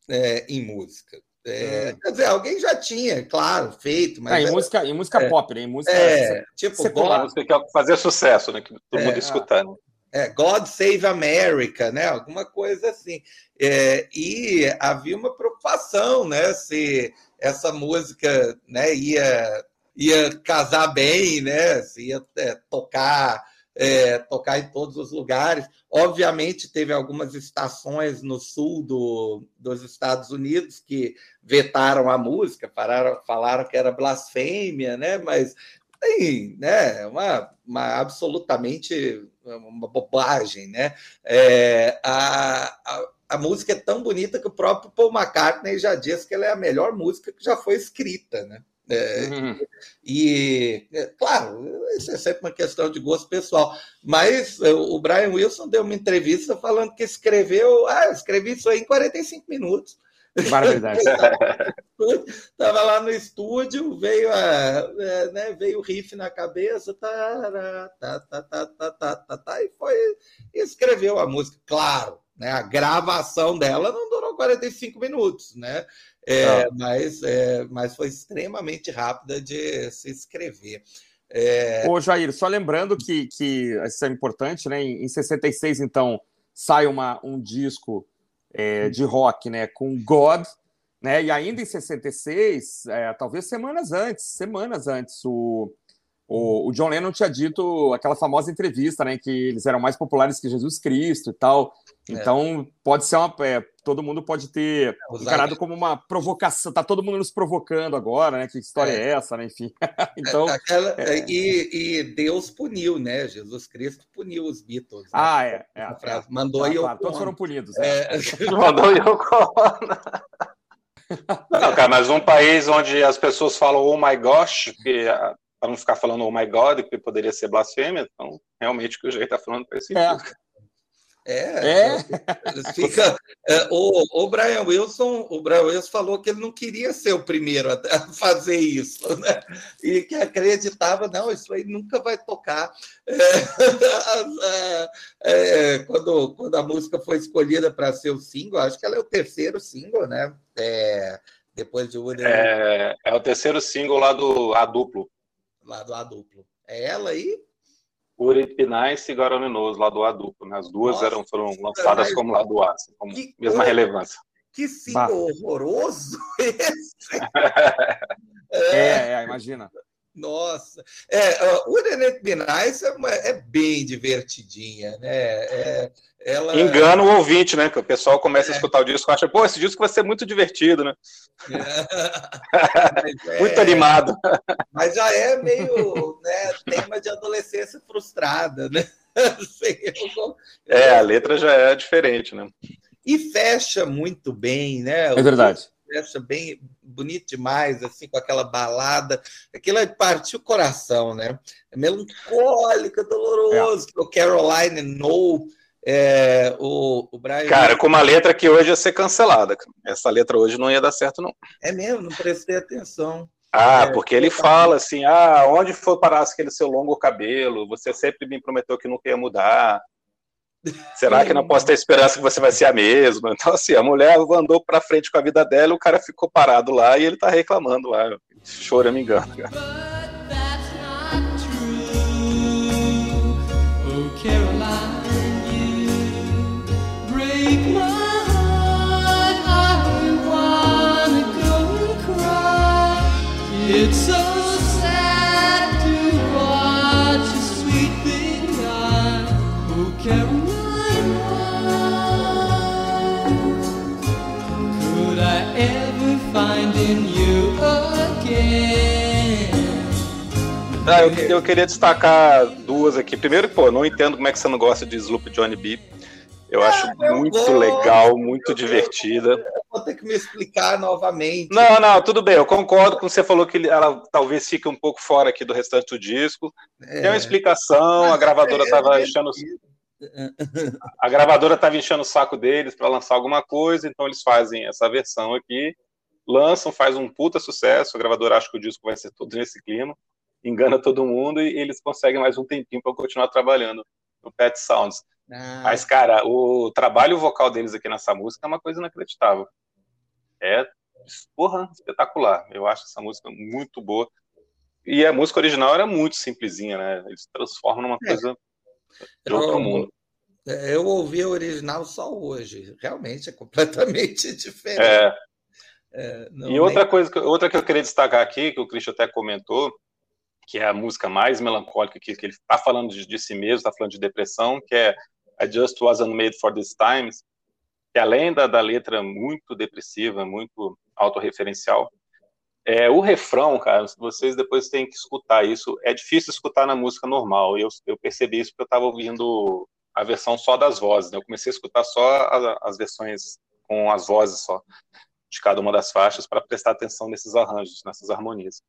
é, em música. É, hum. Quer dizer, alguém já tinha, claro, feito, mas. É, em, música, em música é, pop, né? Em música. É, tipo, God, música que fazer sucesso, né? Que todo mundo escutando. É, God Save America, né? Alguma coisa assim. É, e havia uma preocupação, né? Se essa música né, ia, ia casar bem, né? Se ia é, tocar, é, tocar em todos os lugares. Obviamente, teve algumas estações no sul do, dos Estados Unidos que vetaram a música, pararam, falaram que era blasfêmia, né? Mas tem, né? Uma, uma absolutamente uma bobagem, né? É, a, a, a, música é tão bonita que o próprio Paul McCartney já disse que ela é a melhor música que já foi escrita, né? É, uhum. E, é, claro, isso é sempre uma questão de gosto pessoal. Mas o Brian Wilson deu uma entrevista falando que escreveu, ah, escrevi isso aí em 45 minutos. Maravilhoso. Estava lá no estúdio, veio, a, é, né, veio o riff na cabeça, tá, tá, tá, tá, tá, tá, tá, tá, e foi e escreveu a música. Claro, né, a gravação dela não durou 45 minutos, né? É, mas, é, mas foi extremamente rápida de se escrever. É... Ô, Jair, só lembrando que, que isso é importante, né? Em 66, então, sai uma, um disco é, de rock, né? Com God, né? E ainda em 66, é, talvez semanas antes, semanas antes, o, o, o, John Lennon tinha dito aquela famosa entrevista, né, que eles eram mais populares que Jesus Cristo e tal. É. Então, pode ser uma. É, todo mundo pode ter é, encarado como uma provocação. Tá todo mundo nos provocando agora, né? Que história é, é essa, né? Enfim. então, Aquela, e, e, Deus puniu, né? Jesus Cristo puniu os Beatles. Né? Ah, é. é Mandou ah, claro, Todos foram punidos. Né? Mandou Yoko Não, cara, mas um país onde as pessoas falam oh my gosh, que para não ficar falando oh my god, que poderia ser blasfêmia, então realmente o que o jeito está falando faz sentido. É. É, é. fica. É, o, o Brian Wilson, o Brian Wilson falou que ele não queria ser o primeiro a fazer isso, né? E que acreditava, não, isso aí nunca vai tocar. É, é, quando, quando a música foi escolhida para ser o single, acho que ela é o terceiro single, né? É, depois de Woody. É, é o terceiro single lá do A duplo lá do A duplo. É ela aí? Uripinais e Guaraninos, lá do A duplo. Né? As duas Nossa, eram, foram lançadas como lá do A, assim, como que mesma coisa, relevância. Que single horroroso esse! é, é, imagina. Nossa, é, uh, Wouldn't It é, uma, é bem divertidinha, né? É, ela... Engana o ouvinte, né? Que o pessoal começa é. a escutar o disco e acha, pô, esse disco vai ser muito divertido, né? É. muito animado. Mas já é meio né, tema de adolescência frustrada, né? é, a letra já é diferente, né? E fecha muito bem, né? É verdade fecha bem bonito demais, assim, com aquela balada. Aquilo partiu o coração, né? É melancólico, é doloroso. É. O Caroline No, é, o, o Brian. Cara, com uma letra que hoje ia ser cancelada. Essa letra hoje não ia dar certo, não. É mesmo, não prestei atenção. Ah, é, porque ele fala assim: ah, onde foi parar aquele seu longo cabelo? Você sempre me prometeu que nunca ia mudar. Será que não posso ter esperança que você vai ser a mesma? Então, assim, a mulher andou pra frente com a vida dela, o cara ficou parado lá e ele tá reclamando lá, chora, me engano. It's so Ah, eu, eu, queria destacar duas aqui. Primeiro, pô, não entendo como é que você não gosta de Sloop Johnny B. Eu ah, acho muito vou... legal, muito eu, divertida. Eu vou ter que me explicar novamente. Não, não, tudo bem. Eu concordo com você falou que ela talvez fique um pouco fora aqui do restante do disco. É. Tem uma explicação, a gravadora estava é, enchendo. A gravadora estava enchendo o saco deles para lançar alguma coisa, então eles fazem essa versão aqui lançam, faz um puta sucesso, a gravadora acha que o disco vai ser todo nesse clima, engana todo mundo e eles conseguem mais um tempinho para continuar trabalhando no Pet Sounds. Ah. Mas, cara, o trabalho vocal deles aqui nessa música é uma coisa inacreditável. É, porra, espetacular. Eu acho essa música muito boa. E a música original era muito simplesinha, né? Eles transformam numa é. coisa de outro mundo. Eu ouvi a original só hoje. Realmente é completamente diferente. É, é, não, e outra nem... coisa, outra que eu queria destacar aqui, que o Christian até comentou, que é a música mais melancólica que, que ele está falando de, de, si mesmo, está falando de depressão, que é I Just Wasn't Made for These Times, que além da, da letra muito depressiva, muito autorreferencial, É, o refrão, cara, vocês depois têm que escutar isso. É difícil escutar na música normal. Eu, eu percebi isso porque eu estava ouvindo a versão só das vozes. Né? Eu comecei a escutar só as, as versões com as vozes só de cada uma das faixas para prestar atenção nesses arranjos, nessas harmonias.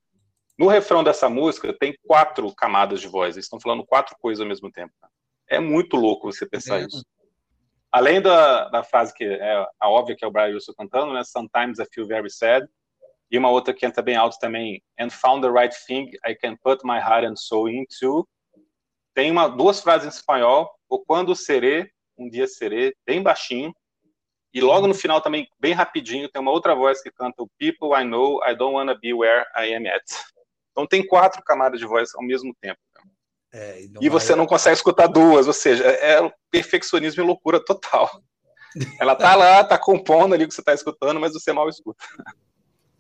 No refrão dessa música tem quatro camadas de voz. Eles estão falando quatro coisas ao mesmo tempo. É muito louco você pensar é. isso. Além da, da frase que é a óbvia que é o Brian Wilson cantando, né? Sometimes I feel very sad. E uma outra que entra bem alto também, and found the right thing I can put my heart and soul into. Tem uma, duas frases em espanhol, o quando serei, um dia serei, bem baixinho. E logo no final também, bem rapidinho, tem uma outra voz que canta o People I know, I don't wanna be where I am at. Então tem quatro camadas de voz ao mesmo tempo. É, e, e você não consegue escutar duas, ou seja, é perfeccionismo e loucura total. Ela tá lá, tá compondo ali o que você tá escutando, mas você mal escuta.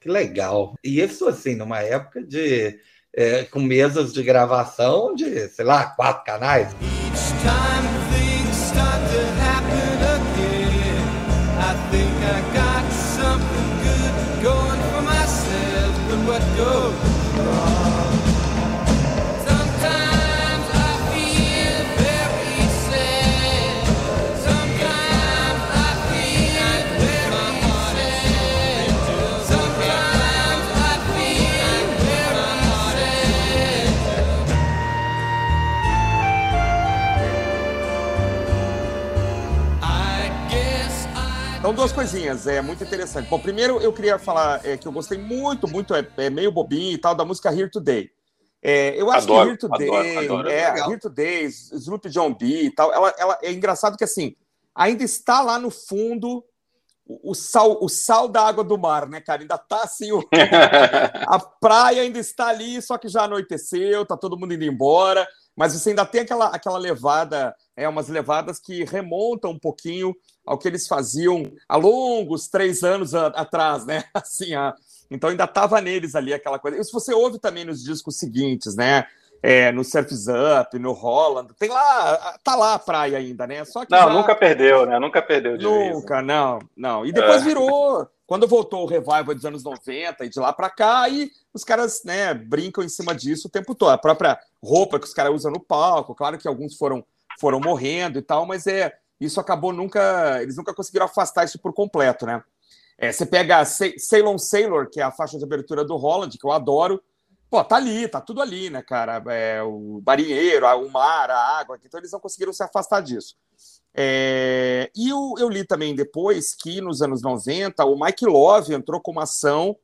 Que legal. E isso, assim, numa época de. É, com mesas de gravação de, sei lá, quatro canais. Senhor. Então, duas coisinhas, é muito interessante. Bom, primeiro eu queria falar é, que eu gostei muito, muito, é, é, meio bobinho e tal, da música Here Today. É, eu acho adoro, que Here Today, adoro, adoro, é, é Here Today, Sloop John B e tal, ela, ela é engraçado que assim, ainda está lá no fundo o, o sal, o sal da água do mar, né, cara? Ainda tá assim, o, a praia ainda está ali, só que já anoiteceu, tá todo mundo indo embora, mas você ainda tem aquela, aquela levada, é, umas levadas que remontam um pouquinho ao que eles faziam há longos três anos a, atrás, né? Assim, a, então ainda estava neles ali aquela coisa. Isso você ouve também nos discos seguintes, né? É, no Surf's Up, no Holland, tem lá, tá lá a praia ainda, né? Só que não, já... nunca perdeu, né? Nunca perdeu de Nunca, vez, não, não. E depois é. virou, quando voltou o revival dos anos 90 e de lá para cá, aí os caras, né, brincam em cima disso o tempo todo. A própria roupa que os caras usam no palco, claro que alguns foram foram morrendo e tal, mas é isso acabou nunca. Eles nunca conseguiram afastar isso por completo, né? É, você pega Ceylon Sailor, que é a faixa de abertura do Holland, que eu adoro. Pô, tá ali, tá tudo ali, né, cara? É, o marinheiro, o mar, a água, então eles não conseguiram se afastar disso. É, e eu, eu, li também depois que nos anos 90 o Mike Love entrou com uma ação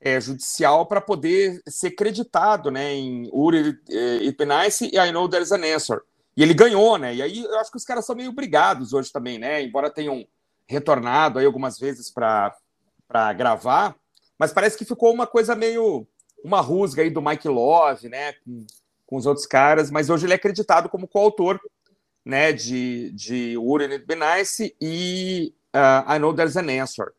é, judicial para poder ser creditado né, em Uri It Be Nice e I Know There's an Answer. E ele ganhou, né? E aí eu acho que os caras são meio obrigados hoje também, né? Embora tenham retornado aí algumas vezes para gravar, mas parece que ficou uma coisa meio uma rusga aí do Mike Love, né? Com, com os outros caras, mas hoje ele é acreditado como coautor, né? De, de Wouldn't It Be Nice e uh, I Know There's an Answer.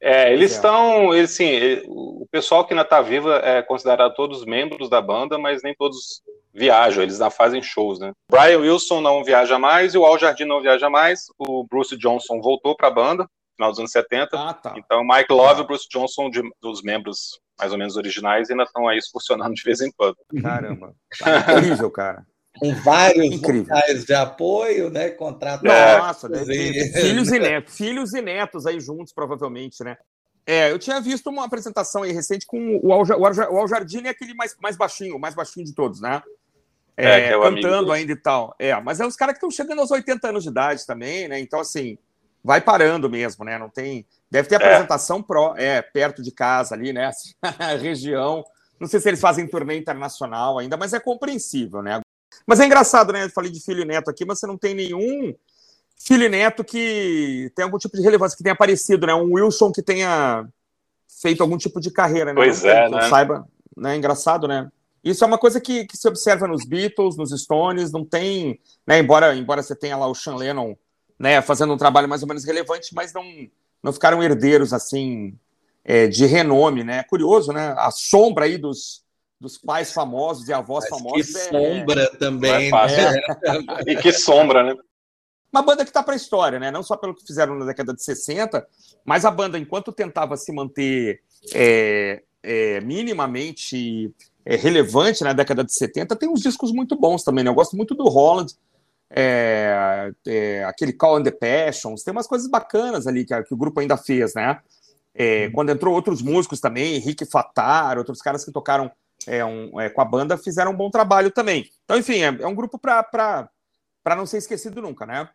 É, eles estão, é. sim, o pessoal que ainda está vivo é considerado todos membros da banda, mas nem todos viajam, eles não fazem shows, né? Brian Wilson não viaja mais e o Al Jardim não viaja mais. O Bruce Johnson voltou para a banda, no final dos anos 70. Ah, tá. Então, Mike Love e o Bruce Johnson, de, dos membros mais ou menos originais, ainda estão aí funcionando de vez em quando. Caramba. Tá incrível, cara. Com vários vocais de apoio, né? Contratos. Nossa, filhos e netos, filhos e netos aí juntos, provavelmente, né? É, eu tinha visto uma apresentação aí recente com o Al, o Al Jardim, é aquele mais, mais baixinho, o mais baixinho de todos, né? É, é, é cantando ainda e tal. É, mas é os caras que estão chegando aos 80 anos de idade também, né? Então, assim, vai parando mesmo, né? Não tem. Deve ter é. apresentação pro, é, perto de casa ali, né? Região. Não sei se eles fazem turnê internacional ainda, mas é compreensível, né? Mas é engraçado, né? Eu falei de filho e neto aqui, mas você não tem nenhum filho e neto que tem algum tipo de relevância, que tenha aparecido, né? Um Wilson que tenha feito algum tipo de carreira, né? Pois é, né? Saiba, né? Engraçado, né? Isso é uma coisa que, que se observa nos Beatles, nos Stones, não tem, né, embora, embora você tenha lá o Sean Lennon né, fazendo um trabalho mais ou menos relevante, mas não, não ficaram herdeiros assim é, de renome, né? Curioso, né? A sombra aí dos, dos pais famosos e avós mas famosos. Que é, sombra também, né? E que sombra, né? uma banda que está para a história, né? Não só pelo que fizeram na década de 60, mas a banda, enquanto tentava se manter é, é, minimamente é, relevante na década de 70, tem uns discos muito bons também, né? Eu gosto muito do Holland, é, é, aquele Call and the Passions, tem umas coisas bacanas ali que, que o grupo ainda fez, né? É, quando entrou outros músicos também, Henrique Fatar, outros caras que tocaram é, um, é, com a banda, fizeram um bom trabalho também. Então, enfim, é, é um grupo para não ser esquecido nunca, né?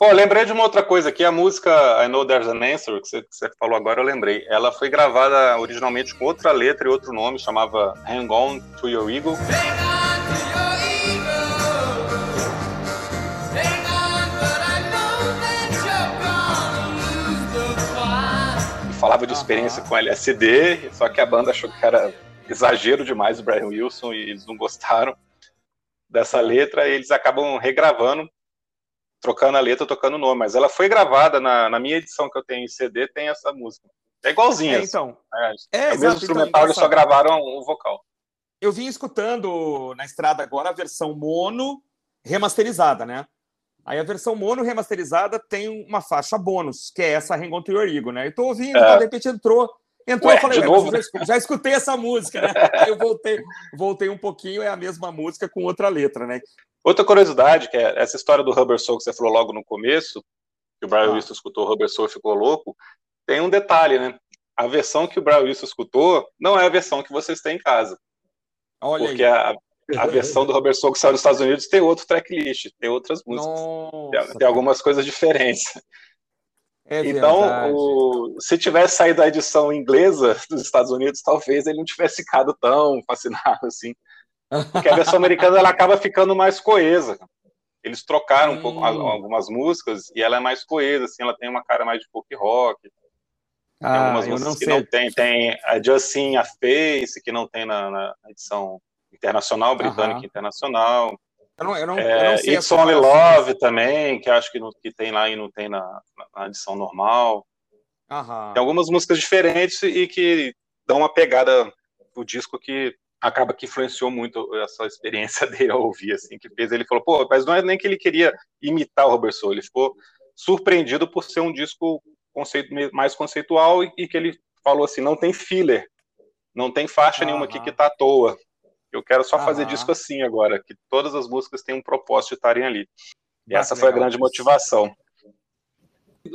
Pô, lembrei de uma outra coisa aqui, a música I Know There's an Answer, que você, que você, falou agora, eu lembrei. Ela foi gravada originalmente com outra letra e outro nome, chamava Hang On To Your Eagle. falava de experiência com LSD, só que a banda achou que era exagero demais o Brian Wilson e eles não gostaram dessa letra, e eles acabam regravando, trocando a letra, tocando o nome. Mas ela foi gravada na, na minha edição que eu tenho em CD, tem essa música. É igualzinha. É, então. É, é, é o mesmo instrumental, então, eles só gravaram o vocal. Eu vim escutando na estrada agora a versão mono remasterizada, né? Aí a versão mono remasterizada tem uma faixa bônus, que é essa Hang To Your Ego, né? Eu tô ouvindo, é. de repente entrou, entrou, Ué, eu falei, novo, já, já, escutei essa música, né? Aí eu voltei, voltei um pouquinho, é a mesma música com outra letra, né? Outra curiosidade, que é essa história do Rubber Soul que você falou logo no começo, que o Brian ah. Wilson escutou o Rubber Soul e ficou louco, tem um detalhe, né? A versão que o Brian Wilson escutou não é a versão que vocês têm em casa. Olha porque aí. a, a versão do Robert Soul que saiu nos Estados Unidos tem outro tracklist, tem outras músicas. Nossa, tem, algumas coisas diferentes. É então, o, se tivesse saído a edição inglesa dos Estados Unidos, talvez ele não tivesse ficado tão fascinado assim. Porque a versão americana ela acaba ficando mais coesa. Eles trocaram um pouco hum. algumas músicas e ela é mais coesa, assim, ela tem uma cara mais de folk rock. Tem ah, algumas músicas que sei. não tem. Tem a Justin a Face, que não tem na, na edição internacional, britânica internacional. Eu não, eu não, é, eu não sei It's Only Love também, que acho que, no, que tem lá e não tem na, na edição normal. Tem algumas músicas diferentes e que dão uma pegada do disco que acaba que influenciou muito essa experiência dele ao ouvir, assim, que fez ele falou, pô, mas não é nem que ele queria imitar o Robert Soul, ele ficou surpreendido por ser um disco conceito, mais conceitual e, e que ele falou assim, não tem filler, não tem faixa nenhuma aqui que tá à toa. Eu quero só fazer disco assim agora, que todas as músicas têm um propósito de estarem ali. E essa foi a grande motivação.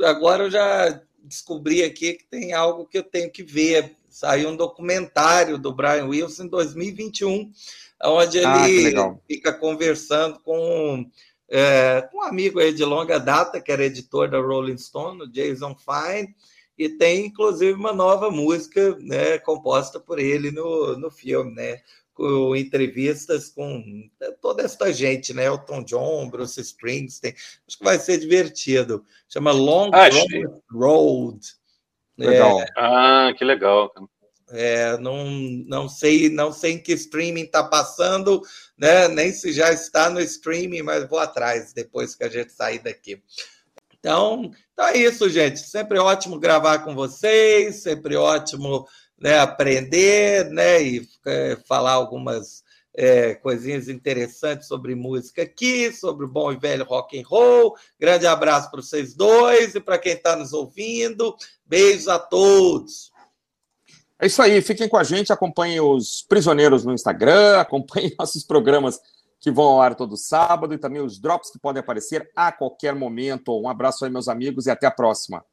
Agora eu já descobri aqui que tem algo que eu tenho que ver. Saiu um documentário do Brian Wilson em 2021, onde ah, ele fica conversando com é, um amigo aí de longa data, que era editor da Rolling Stone, o Jason Fine, e tem inclusive uma nova música né, composta por ele no, no filme, né? com entrevistas com toda esta gente, né? Elton John, Bruce Springsteen. Acho que vai ser divertido. Chama Long Road. Legal. É, ah, que legal. É, não, não sei, não sei em que streaming está passando, né? Nem se já está no streaming, mas vou atrás depois que a gente sair daqui. Então, então é isso, gente. Sempre ótimo gravar com vocês, sempre ótimo né, aprender né, e é, falar algumas é, coisinhas interessantes sobre música aqui, sobre o bom e velho rock and roll. Grande abraço para vocês dois e para quem está nos ouvindo. Beijos a todos. É isso aí, fiquem com a gente, acompanhem os prisioneiros no Instagram, acompanhem nossos programas que vão ao ar todo sábado e também os drops que podem aparecer a qualquer momento. Um abraço aí, meus amigos, e até a próxima.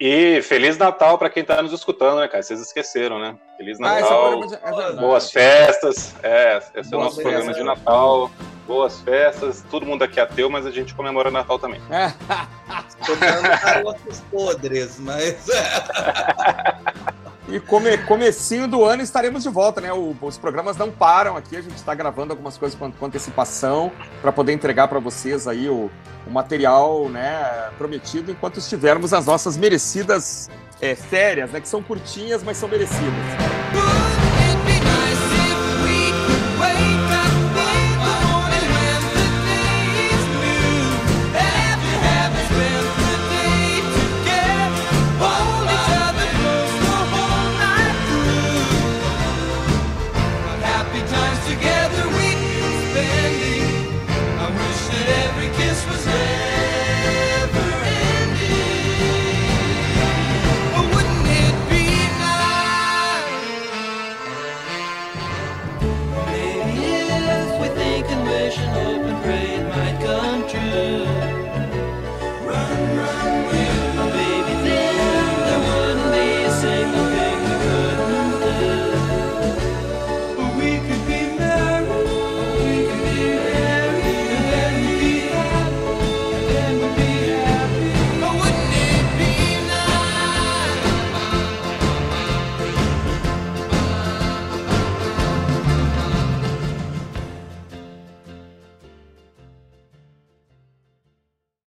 E Feliz Natal para quem está nos escutando, né, cara? Vocês esqueceram, né? Feliz ah, é Natal, ah, é boas festas. É, esse é o nosso programa de Natal. Boas festas. Todo mundo aqui é ateu, mas a gente comemora Natal também. Comemorando outros podres, mas. E come, comecinho do ano estaremos de volta, né? O, os programas não param aqui, a gente está gravando algumas coisas com, com antecipação para poder entregar para vocês aí o, o, material né, prometido enquanto estivermos nas nossas merecidas é, férias, né? Que são curtinhas, mas são merecidas.